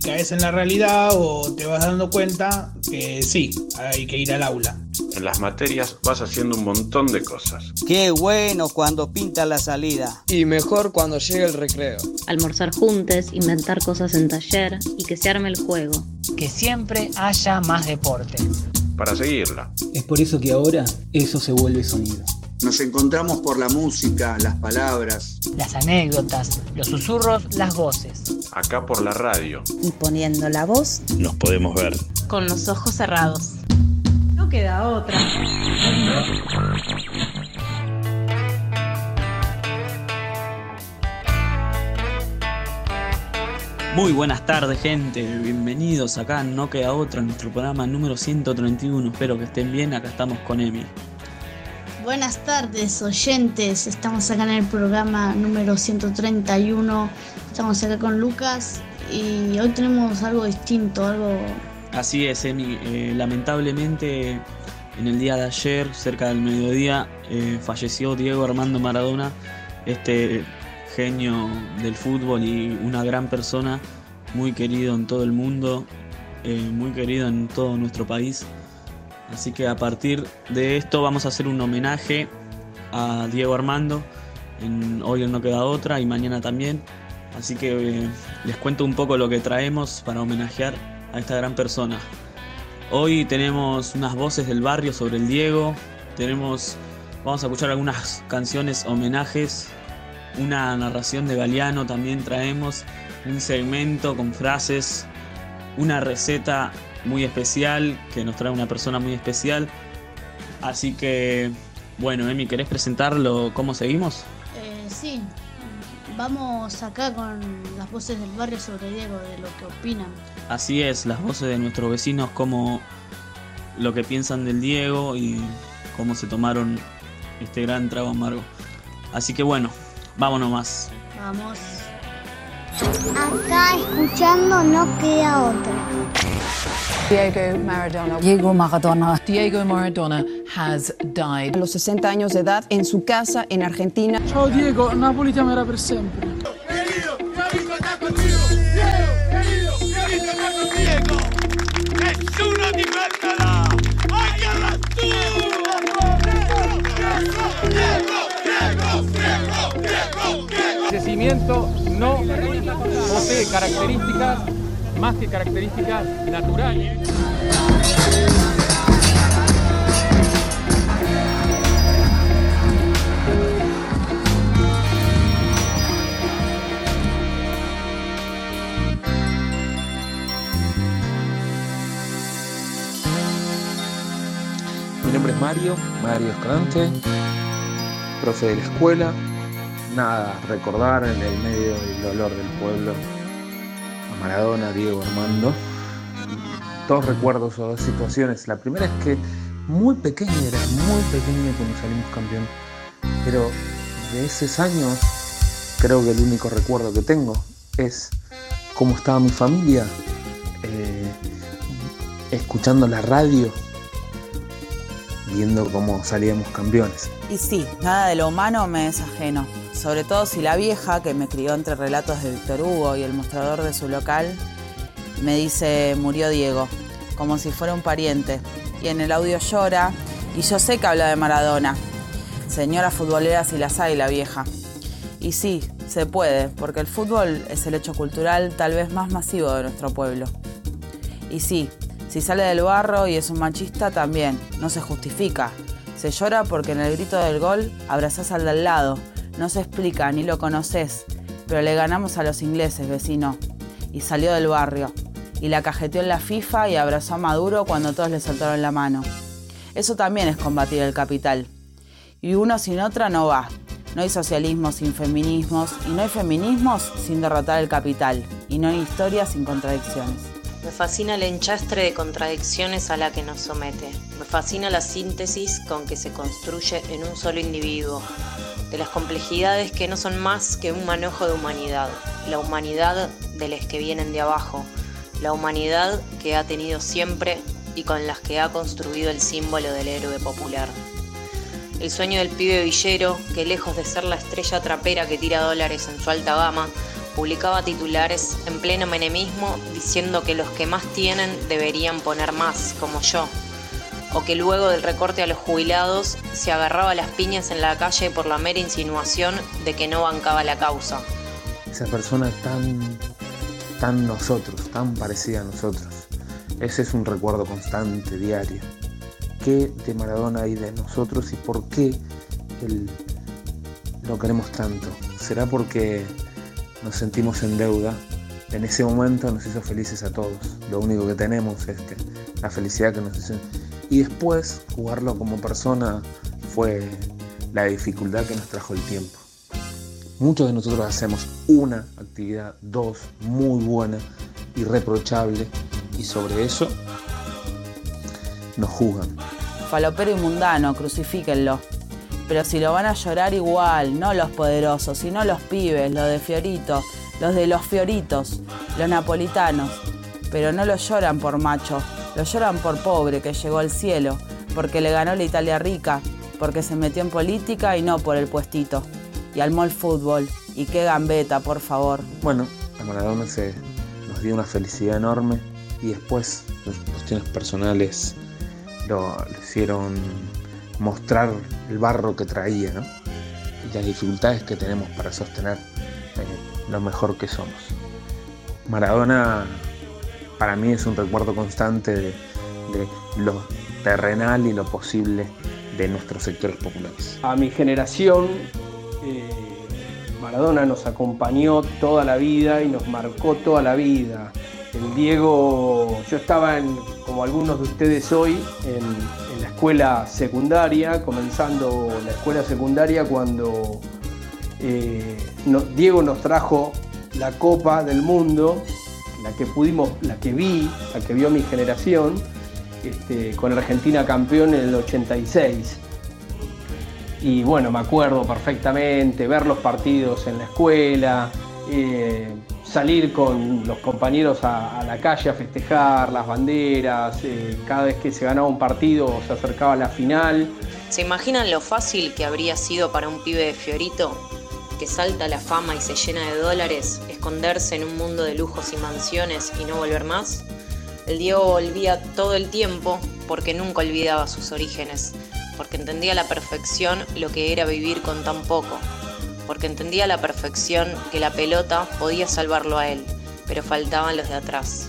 Y caes en la realidad o te vas dando cuenta que sí, hay que ir al aula. En las materias vas haciendo un montón de cosas. Qué bueno cuando pinta la salida. Y mejor cuando llega el recreo. Almorzar juntos, inventar cosas en taller y que se arme el juego. Que siempre haya más deporte. Para seguirla. Es por eso que ahora eso se vuelve sonido. Nos encontramos por la música, las palabras, Las anécdotas, los susurros, las voces. Acá por la radio. Y poniendo la voz Nos podemos ver. con los ojos cerrados. No queda otra. Muy buenas tardes, gente. Bienvenidos acá. No queda otra, en nuestro programa número 131. Espero que estén bien. Acá estamos con Emi. Buenas tardes, oyentes. Estamos acá en el programa número 131. Estamos acá con Lucas y hoy tenemos algo distinto, algo... Así es, Emi. Eh, lamentablemente, en el día de ayer, cerca del mediodía, eh, falleció Diego Armando Maradona, este genio del fútbol y una gran persona, muy querido en todo el mundo, eh, muy querido en todo nuestro país. Así que a partir de esto vamos a hacer un homenaje a Diego Armando. En, hoy no queda otra y mañana también. Así que eh, les cuento un poco lo que traemos para homenajear a esta gran persona. Hoy tenemos unas voces del barrio sobre el Diego. Tenemos, vamos a escuchar algunas canciones, homenajes, una narración de Galeano también traemos, un segmento con frases, una receta muy especial que nos trae una persona muy especial. Así que, bueno, Emi, ¿querés presentarlo? ¿Cómo seguimos? Eh, sí, vamos acá con las voces del barrio sobre Diego, de lo que opinan. Así es, las voces de nuestros vecinos, como lo que piensan del Diego y cómo se tomaron este gran trago amargo. Así que bueno, vámonos más. Vamos. Acá escuchando no queda otra. Diego Maradona. Diego Maradona. Diego Maradona has died. A los 60 años de edad, en su casa en Argentina. Ciao Diego, Napoli ti amerà per sempre. No posee características más que características naturales. Mi nombre es Mario, Mario Escalante, profe de la escuela. Nada, recordar en el medio del dolor del pueblo a Maradona, Diego Armando. Dos recuerdos o dos situaciones. La primera es que muy pequeño, era muy pequeño cuando salimos campeón. Pero de esos años, creo que el único recuerdo que tengo es cómo estaba mi familia, eh, escuchando la radio, viendo cómo salíamos campeones. Y sí, nada de lo humano me es ajeno. Sobre todo si la vieja, que me crió entre relatos de Víctor Hugo y el mostrador de su local, me dice murió Diego, como si fuera un pariente. Y en el audio llora, y yo sé que habla de Maradona. Señora futbolera si las hay la vieja. Y sí, se puede, porque el fútbol es el hecho cultural tal vez más masivo de nuestro pueblo. Y sí, si sale del barro y es un machista también, no se justifica. Se llora porque en el grito del gol abrazás al de al lado. No se explica, ni lo conoces, pero le ganamos a los ingleses, vecino. Y salió del barrio. Y la cajeteó en la FIFA y abrazó a Maduro cuando todos le soltaron la mano. Eso también es combatir el capital. Y uno sin otra no va. No hay socialismo sin feminismos y no hay feminismos sin derrotar el capital. Y no hay historia sin contradicciones. Me fascina el enchastre de contradicciones a la que nos somete. Me fascina la síntesis con que se construye en un solo individuo, de las complejidades que no son más que un manojo de humanidad, la humanidad de los que vienen de abajo, la humanidad que ha tenido siempre y con las que ha construido el símbolo del héroe popular. El sueño del pibe villero, que lejos de ser la estrella trapera que tira dólares en su alta gama, publicaba titulares en pleno menemismo diciendo que los que más tienen deberían poner más, como yo, o que luego del recorte a los jubilados se agarraba las piñas en la calle por la mera insinuación de que no bancaba la causa. Esa persona tan, tan nosotros, tan parecida a nosotros. Ese es un recuerdo constante, diario. ¿Qué de Maradona hay de nosotros y por qué lo queremos tanto? ¿Será porque nos sentimos en deuda? En ese momento nos hizo felices a todos. Lo único que tenemos es que la felicidad que nos hizo. Y después jugarlo como persona fue la dificultad que nos trajo el tiempo. Muchos de nosotros hacemos una actividad, dos, muy buena, irreprochable, y sobre eso nos juzgan. Falopero y mundano, crucifíquenlo. Pero si lo van a llorar igual, no los poderosos, sino los pibes, los de Fiorito, los de los Fioritos, los napolitanos. Pero no lo lloran por macho, lo lloran por pobre que llegó al cielo, porque le ganó la Italia rica, porque se metió en política y no por el puestito. Y al mall fútbol. Y qué gambeta, por favor. Bueno, a Maradona se nos dio una felicidad enorme y después las cuestiones personales lo, lo hicieron mostrar el barro que traía, ¿no? Y las dificultades que tenemos para sostener eh, lo mejor que somos. Maradona para mí es un recuerdo constante de, lo terrenal y lo posible de nuestros sectores populares. A mi generación, eh, Maradona nos acompañó toda la vida y nos marcó toda la vida. El Diego, yo estaba en, como algunos de ustedes hoy, en, la escuela secundaria, comenzando la escuela secundaria cuando eh, Diego nos trajo la Copa del Mundo, la que pudimos, la que vi, la que vio mi generación, este, con Argentina campeón en el 86. Y bueno, me acuerdo perfectamente ver los partidos en la escuela, eh, salir con los compañeros a, la calle a festejar las banderas, eh, cada vez que se ganaba un partido se acercaba a la final. ¿Se imaginan lo fácil que habría sido para un pibe de Fiorito, que salta la fama y se llena de dólares, esconderse en un mundo de lujos y mansiones y no volver más? El Diego volvía todo el tiempo porque nunca olvidaba sus orígenes, porque entendía a la perfección lo que era vivir con tan poco, porque entendía a la perfección que la pelota podía salvarlo a él, pero faltaban los de atrás.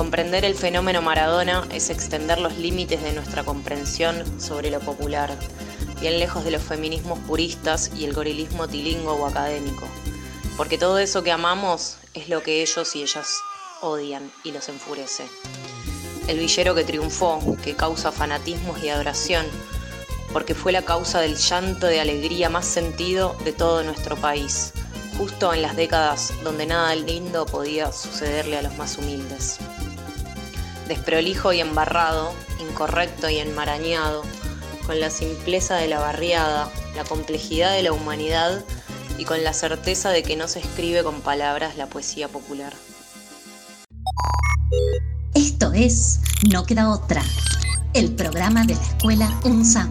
Comprender el fenómeno Maradona es extender los límites de nuestra comprensión sobre lo popular, bien lejos de los feminismos puristas y el gorilismo tilingo o académico, porque todo eso que amamos es lo que ellos y ellas odian y los enfurece. El villero que triunfó, que causa fanatismos y adoración, porque fue la causa del llanto de alegría más sentido de todo nuestro país, justo en las décadas donde nada lindo podía sucederle a los más humildes. Desprolijo y embarrado, incorrecto y enmarañado, con la simpleza de la barriada, la complejidad de la humanidad y con la certeza de que no se escribe con palabras la poesía popular. Esto es No queda otra, el programa de la escuela UNSAM.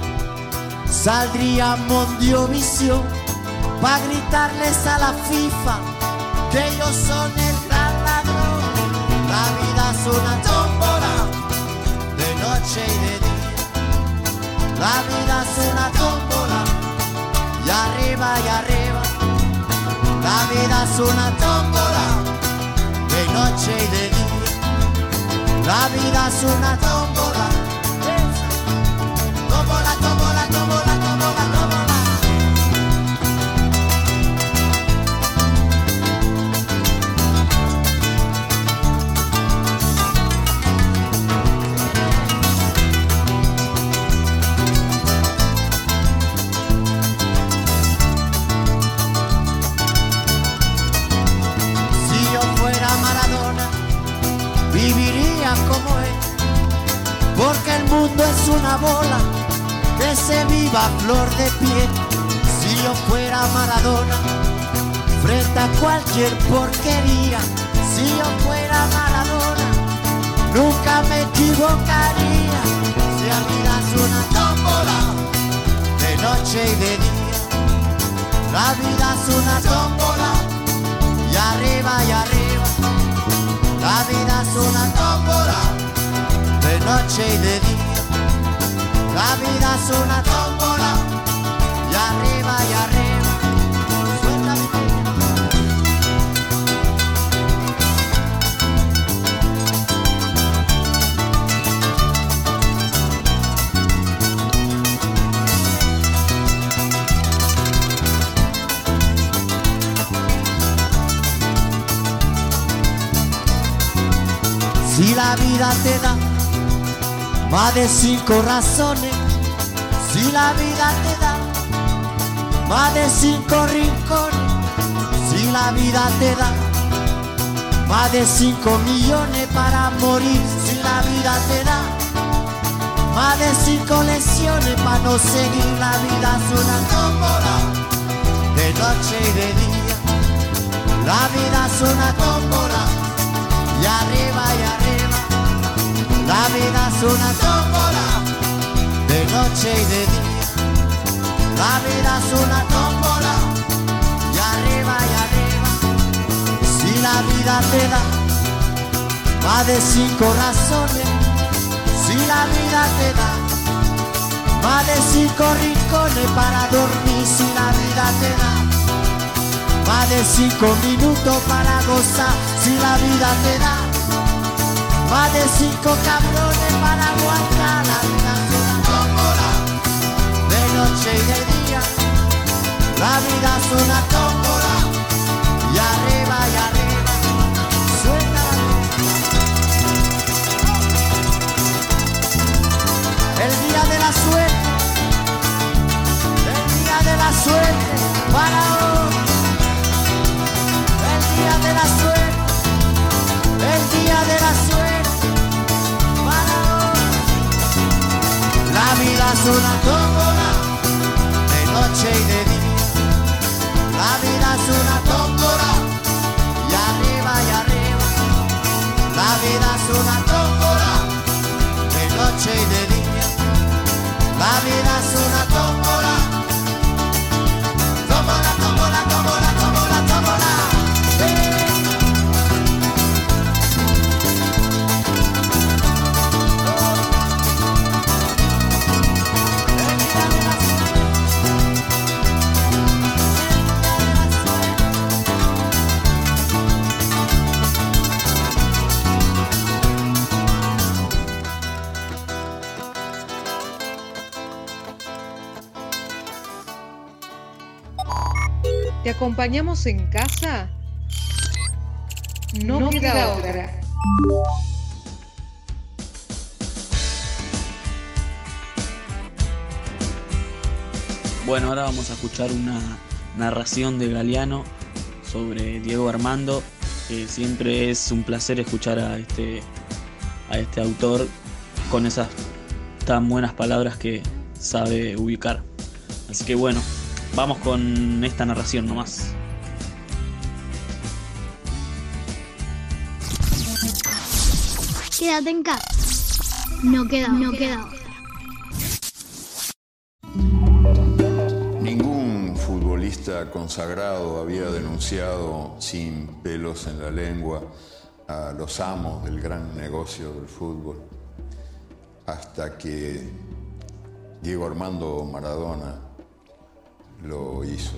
saldría a Mondiovisión pa' gritarles a la FIFA que ellos son el gran ladrón. La vida es una tómbola, de noche y de día. La vida es una tómbola, y arriba y arriba. La vida es una tómbola, de noche y de día. La vida es una. Tómbola, mundo es una bola que se viva flor de piel. Si yo fuera Maradona, frente a cualquier porquería. Si yo fuera Maradona, nunca me equivocaría. Si la vida es una tómbola, de noche y de día. La vida es una tómbola y arriba y arriba. La vida es una tómbola, noche y de día. La vida es una tómbola, y arriba y arriba. Si la vida te da más de cinco razones, si la vida te da. Más de cinco rincones, si la vida te da. Más de cinco millones para morir, si la vida te da. Más de cinco lesiones para no seguir, la vida es una tómbola de noche y de día, la vida es una tómbola y arriba y arriba. La vida es una tómbola, de noche y de día. La vida es una tómbola, y arriba y arriba. Si la vida te da más de cinco razones, si la vida te da más de cinco rincones para dormir, si la vida te da más de cinco minutos para gozar si la vida te da. Más cinco cabrones para aguantar la vida. Tómbola. De noche y de día, la vida es una tómbola. Y arriba y arriba, suena El día de la suerte, el día de la suerte para hoy. El día de la suerte, el día de la suerte Es una tómbola, de noche y de día. La vida es una tómbola, y arriba y arriba. La vida es una tómbola, de noche y de día. La vida es una. Tómbola, acompañamos en casa? No queda otra. Bueno, ahora vamos a escuchar una narración de Galeano sobre Diego Armando. que siempre es un placer escuchar a este, a este autor con esas tan buenas palabras que sabe ubicar. Así que bueno, vamos con esta narración nomás. Quédate en casa. No queda, no queda otra. Ningún futbolista consagrado había denunciado sin pelos en la lengua a los amos del gran negocio del fútbol, hasta que Diego Armando Maradona lo hizo.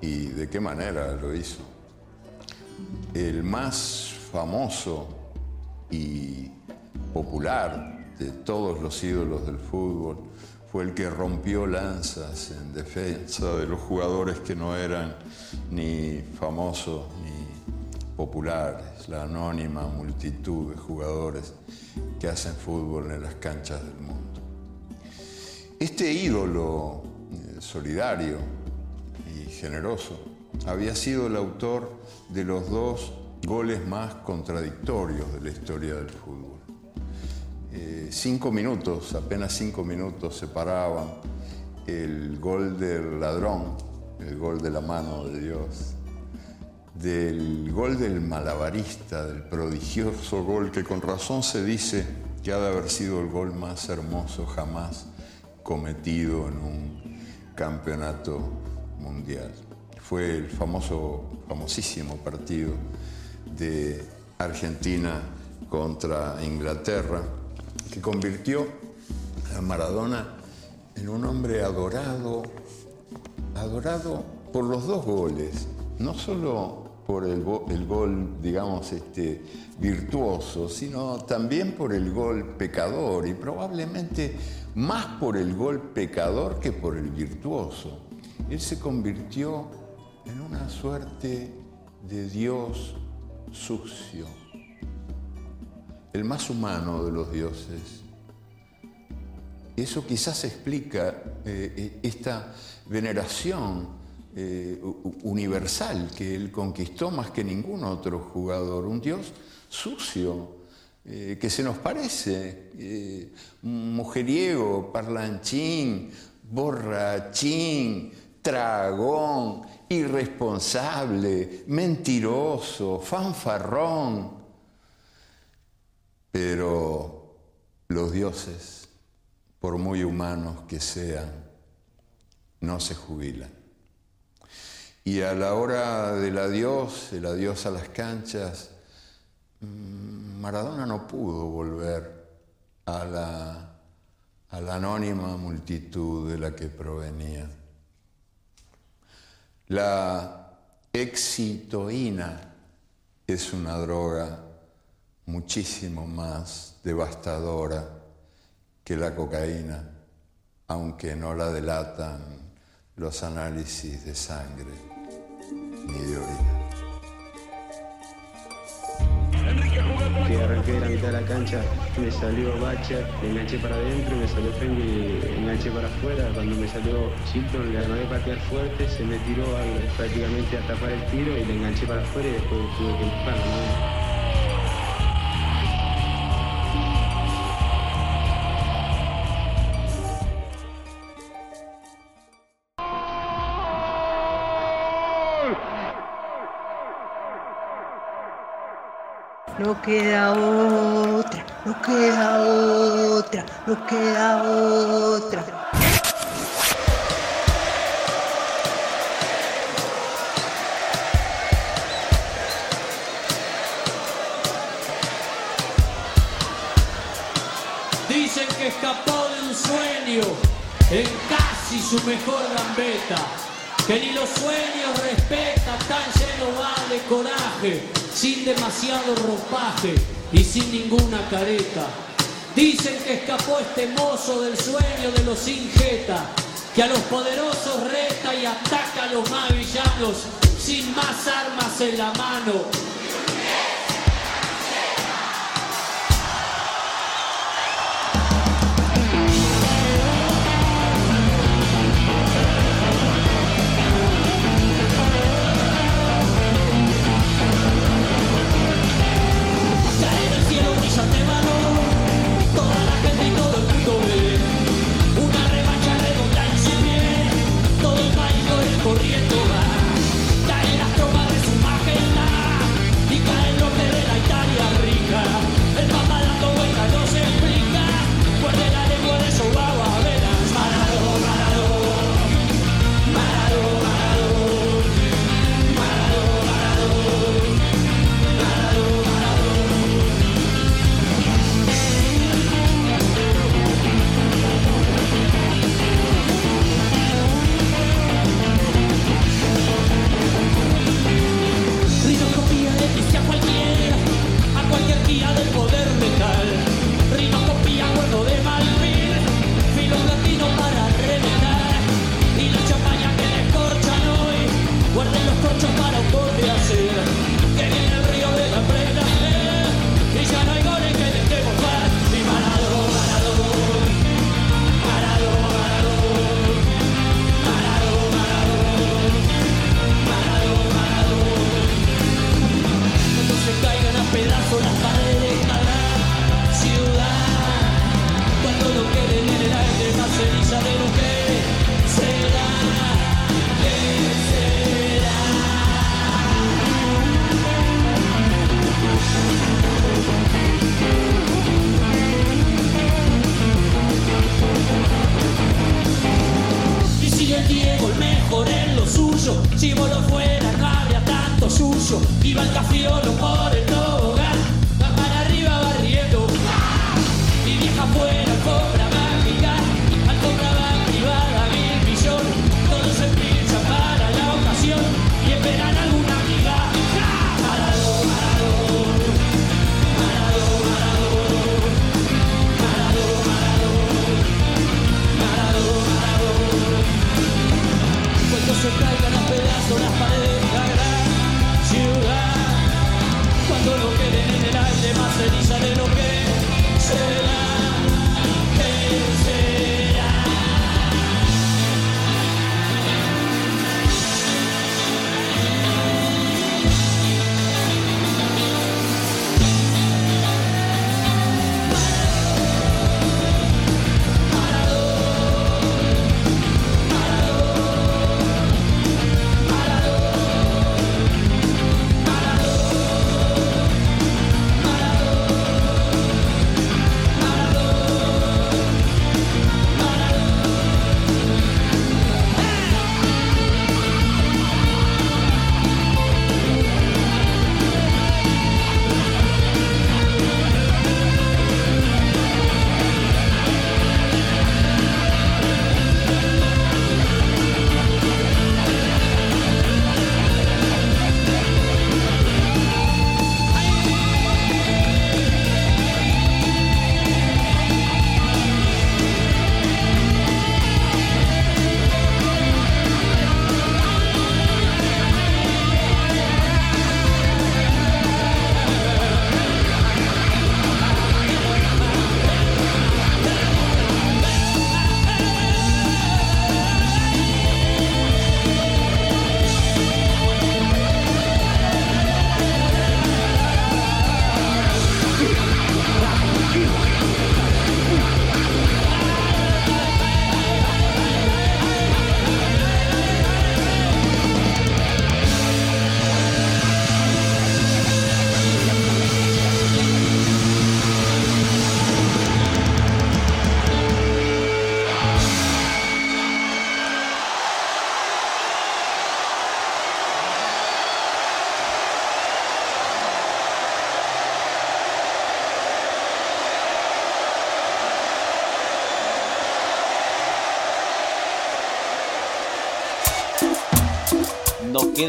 ¿Y de qué manera lo hizo? El más famoso y popular de todos los ídolos del fútbol fue el que rompió lanzas en defensa de los jugadores que no eran ni famosos ni populares, la anónima multitud de jugadores que hacen fútbol en las canchas del mundo. Este ídolo solidario y generoso había sido el autor de los dos goles más contradictorios de la historia del fútbol. Eh, cinco minutos, apenas cinco minutos separaban el gol del ladrón, el gol de la mano de Dios, del gol del malabarista, del prodigioso gol que con razón se dice que ha de haber sido el gol más hermoso jamás cometido en un campeonato mundial. Fue el famoso, famosísimo partido de Argentina contra Inglaterra, que convirtió a Maradona en un hombre adorado, adorado por los dos goles, no solo por el, gol, digamos, este, virtuoso, sino también por el gol pecador y probablemente más por el gol pecador que por el virtuoso. Él se convirtió en una suerte de Dios sucio, el más humano de los dioses. Eso quizás explica eh, esta veneración eh, universal que él conquistó más que ningún otro jugador, un Dios sucio, eh, que se nos parece, mujeriego, parlanchín, borrachín, tragón, irresponsable, mentiroso, fanfarrón. Pero los dioses, por muy humanos que sean, no se jubilan. Y a la hora del adiós, el adiós a las canchas, mm, Maradona no pudo volver a la, anónima multitud de la que provenía. La excitoína es una droga muchísimo más devastadora que la cocaína, aunque no la delatan los análisis de sangre ni de orina. arranqué de la mitad de la cancha, me salió Bacha, me enganché para adentro, me salió Fengi, enganché para afuera, cuando me salió Chilton le armé patear fuerte, se me tiró prácticamente a tapar el tiro y le enganché para afuera y después tuve que empujar. ¿no? No queda otra, no queda otra, no queda otra. Dicen que escapó de un sueño en casi su mejor gambeta. Que ni los sueños respeta, tan lleno va de coraje, sin demasiado ropaje y sin ninguna careta. Dicen que escapó este mozo del sueño de los sin jeta, que a los poderosos reta y ataca a los más villanos, sin más armas en la mano.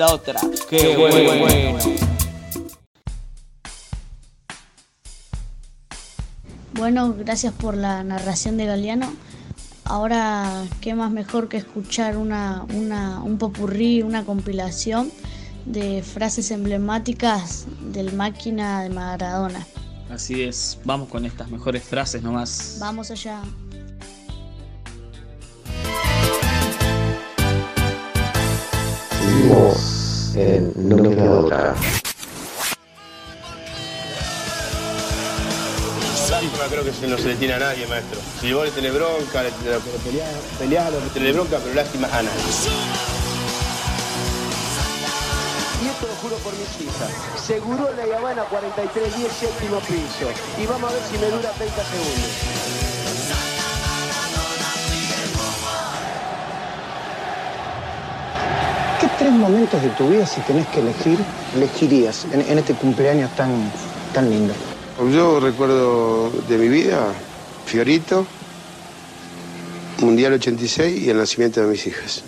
Queda otra. Qué, bueno. Bueno, gracias por la narración de Galeano. Ahora, ¿qué más mejor que escuchar una, una, un popurrí, una compilación de frases emblemáticas del máquina de Maradona? Así es, vamos con estas mejores frases nomás. Vamos allá. No me queda otra. Lástima creo que se no se le tiene a nadie, maestro. Si vos le tenés bronca, le, le, peleás, peleás, le tenés bronca, pero lástima a nadie. Y esto lo juro por mis hijas. Seguro la Habana 43, 10, séptimo piso. Y vamos a ver si me dura 30 segundos. Tres momentos de tu vida, si tenés que elegir, elegirías en, en este cumpleaños tan, tan lindo? Yo recuerdo de mi vida, Fiorito, Mundial 86 y el nacimiento de mis hijas.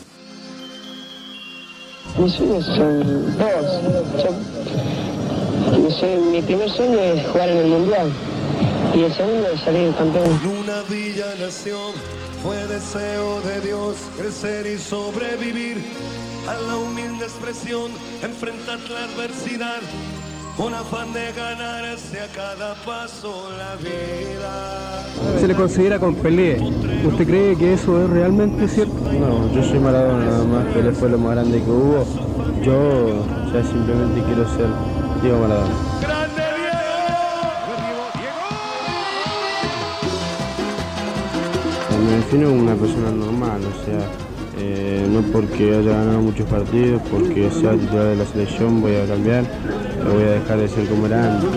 Mis sueños son dos. Yo- mi, sueño- mi primer sueño es jugar en el Mundial. Y el segundo es salir campeón. Una villa nación fue deseo de Dios crecer y sobrevivir a la humilde expresión, enfrentar la adversidad con afán de ganarse a cada paso la vida. Se le considera con Pelé. ¿Usted cree que eso es realmente cierto? No, yo soy Maradona nada más, Pelé fue lo más grande que hubo. Yo ya simplemente quiero ser Diego Maradona. Me defino como una persona normal, o sea, eh, no porque haya ganado muchos partidos, porque sea titular de la selección voy a cambiar, voy a dejar de ser como era antes.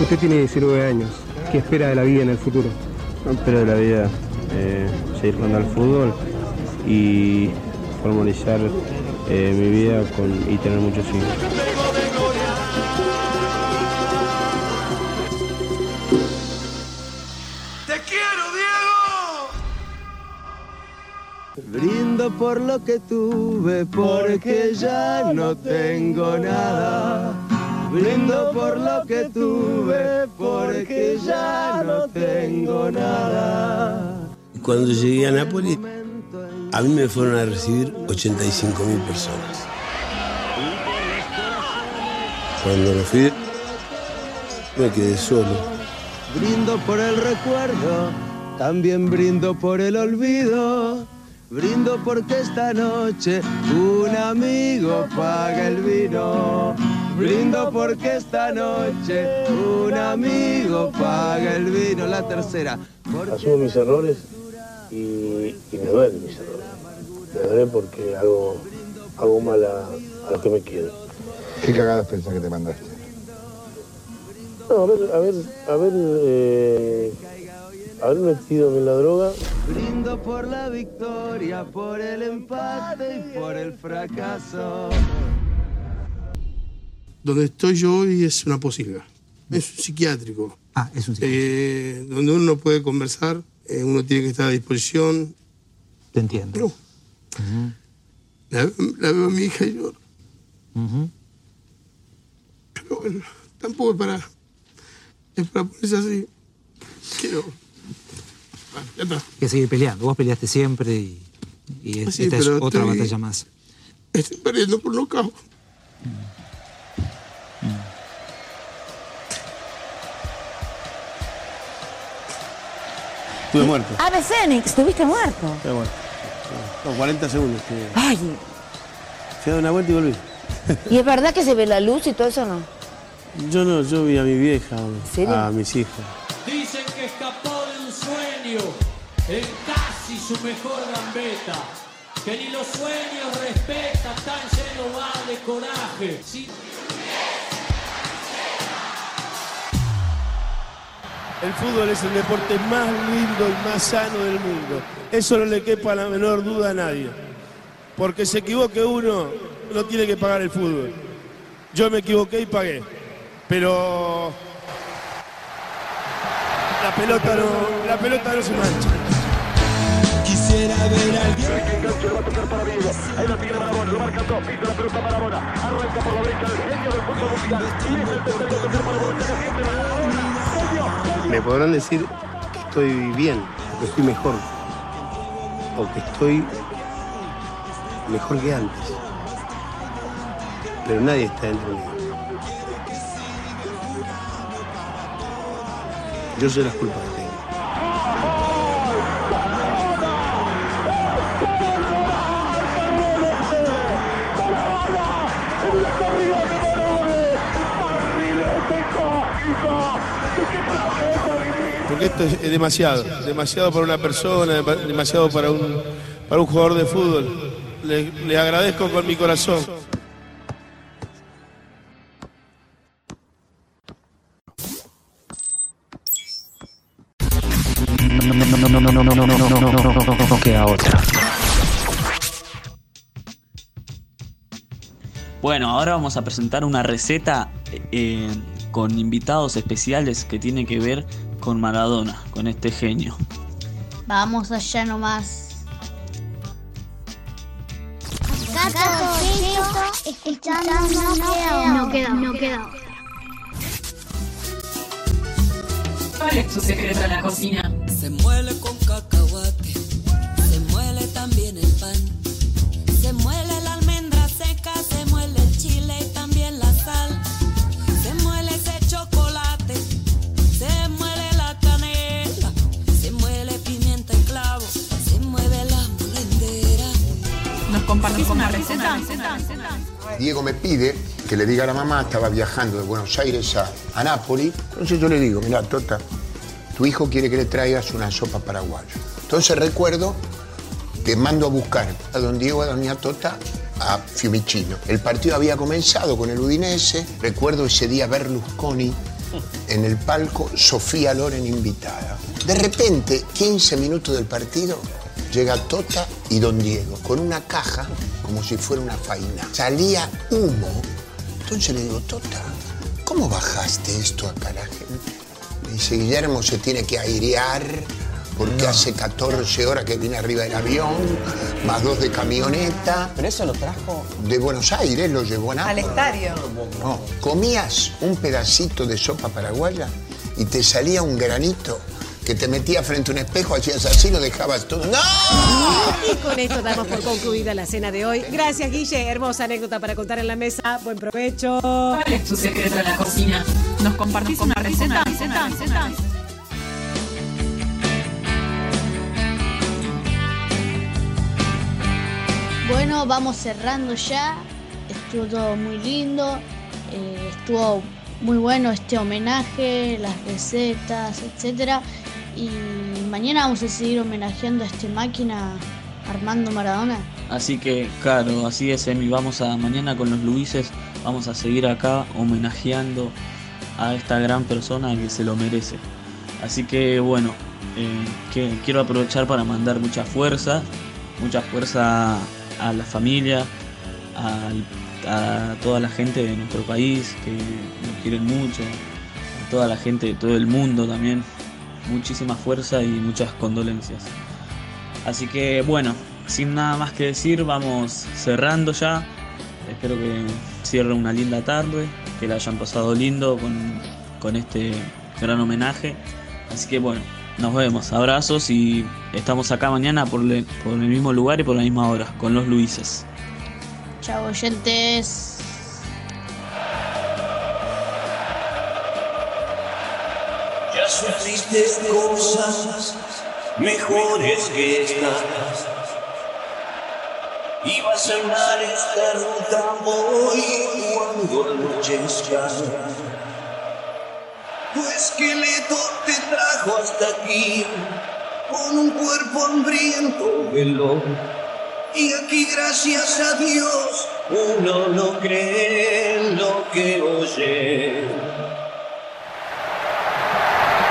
Usted tiene 19 años. ¿Qué espera de la vida en el futuro? No espero de la vida eh, seguir jugando al fútbol y formalizar eh, mi vida con, y tener muchos hijos. Brindo por lo que tuve, porque ya no tengo nada. Brindo por lo que tuve, porque ya no tengo nada. Cuando llegué a Nápoles, a mí me fueron a recibir 85 mil personas. Cuando me fui, me quedé solo. Brindo por el recuerdo, también brindo por el olvido. Brindo porque esta noche un amigo paga el vino. Brindo porque esta noche un amigo paga el vino. La tercera. Asumo mis errores y, y me duelen mis errores. Me duele porque hago, hago mal a, a los que me quieren. ¿Qué cagadas pensás que te mandaste? No, a ver, a ver, a ver, eh, haber metido en la droga. Brindo por la victoria, por el empate y por el fracaso. Donde estoy yo hoy es una posilga. Es un psiquiátrico. Ah, es un Eh, donde uno no puede conversar, eh, uno tiene que estar a disposición. Te entiendo. No. La, la veo a mi hija y lloro. Pero bueno, tampoco es para. Es para ponerse así. Quiero. Bueno, ya está. Hay que seguir peleando. Vos peleaste siempre y, y es- Sí, esta es otra estoy- batalla más. Estoy perdiendo por nocaut. Estuve muerto. Ave Fénix, estuviste muerto. Estuve muerto. No, 40 segundos. que- Ay, Fui a dar una vuelta y volví. ¿y es verdad que se ve la luz y todo eso no? Yo no, yo vi a mi vieja, serio? a mis hijas. Sueño en casi su mejor gambeta. Que ni los sueños respeta, tan lleno va de coraje. El fútbol es el deporte más lindo y más sano del mundo. Eso no le quepa la menor duda a nadie. Porque se equivoque uno, no tiene que pagar el fútbol. Yo me equivoqué y pagué. Pero la pelota no, la pelota no se mancha. Quisiera ver al Ahí la tiene Marabona, lo marca dos, pisa la pelota Marabona, arranca por la derecha el genio del fútbol mundial. Y es el tercero, tercero para Borja, siempre Maradona. Genio. Me podrán decir que estoy bien, que estoy mejor, o que estoy mejor que antes. Pero nadie está dentro mío. Yo sé las culpas que tengo. Porque esto es demasiado, demasiado para una persona, dem- demasiado para un, para un jugador de fútbol. Le, le agradezco con mi corazón. no, no, no, no, no, no, no, que a otra. Bueno, ahora vamos a presentar una receta eh, con invitados especiales que tiene que ver con Maradona, con este genio. Vamos allá nomás. Acá todo esto, escuchando no queda, no queda, no queda. ¿Cuál es tu secreto en la cocina? Se muele con cacahuate, se muele también el pan, se muele la almendra seca, se muele el chile y también la sal, se muele ese chocolate, se muele la canela, se muele pimienta y clavo, se mueve la molendera. ¿Nos compartís una receta? Diego me pide que le diga a la mamá, estaba viajando de Buenos Aires a, a Nápoles. Entonces yo le digo, mira, Tota, tu hijo quiere que le traigas una sopa paraguaya. Entonces recuerdo que mando a buscar a don Diego, a doña Tota, a Fiumicino. El partido había comenzado con el Udinese. Recuerdo ese día Berlusconi en el palco, Sofía Loren invitada. De repente, 15 minutos del partido, llega Tota y don Diego con una caja como si fuera una faina. Salía humo. Entonces le digo, Tota, ¿cómo bajaste esto acá a la gente? Dice, Guillermo se tiene que airear porque hace 14 horas que viene arriba del avión, más dos de camioneta. ¿Pero eso lo trajo? De Buenos Aires lo llevó a Al Nápoles. estadio. No, comías un pedacito de sopa paraguaya y te salía un granito que te metías frente a un espejo, hacías así, lo dejabas todo. ¡No! Y con esto damos por concluida la cena de hoy. Gracias, Guille. Hermosa anécdota para contar en la mesa. Buen provecho. ¿Cuál es tu secreto en la cocina? ¿Nos compartís una receta? Bueno, vamos cerrando ya. Estuvo todo muy lindo. eh, estuvo muy bueno este homenaje, las recetas, etcétera. Y mañana vamos a seguir homenajeando a este máquina Armando Maradona. Así que, claro, así es, Emi. Vamos a mañana con los Luises, vamos a seguir acá homenajeando a esta gran persona que se lo merece. Así que, bueno, eh, que quiero aprovechar para mandar mucha fuerza, mucha fuerza a la familia, al- a toda la gente de nuestro país que nos quieren mucho, a toda la gente de todo el mundo también. Muchísima fuerza y muchas condolencias. Así que bueno, sin nada más que decir, vamos cerrando ya. Espero que cierre una linda tarde, que la hayan pasado lindo con, con este gran homenaje. Así que bueno, nos vemos, abrazos y estamos acá mañana por, por el mismo lugar y por la misma hora, con los Luises. Chao, oyentes. Sufriste cosas mejores que estas. Y va a sonar esta ruta hoy cuando anochezca. Tu esqueleto te trajo hasta aquí con un cuerpo hambriento veló. Y aquí gracias a Dios uno no cree en lo que oye.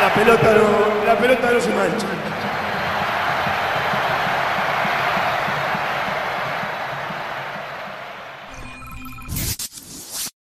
La pelota no, la pelota no se mancha.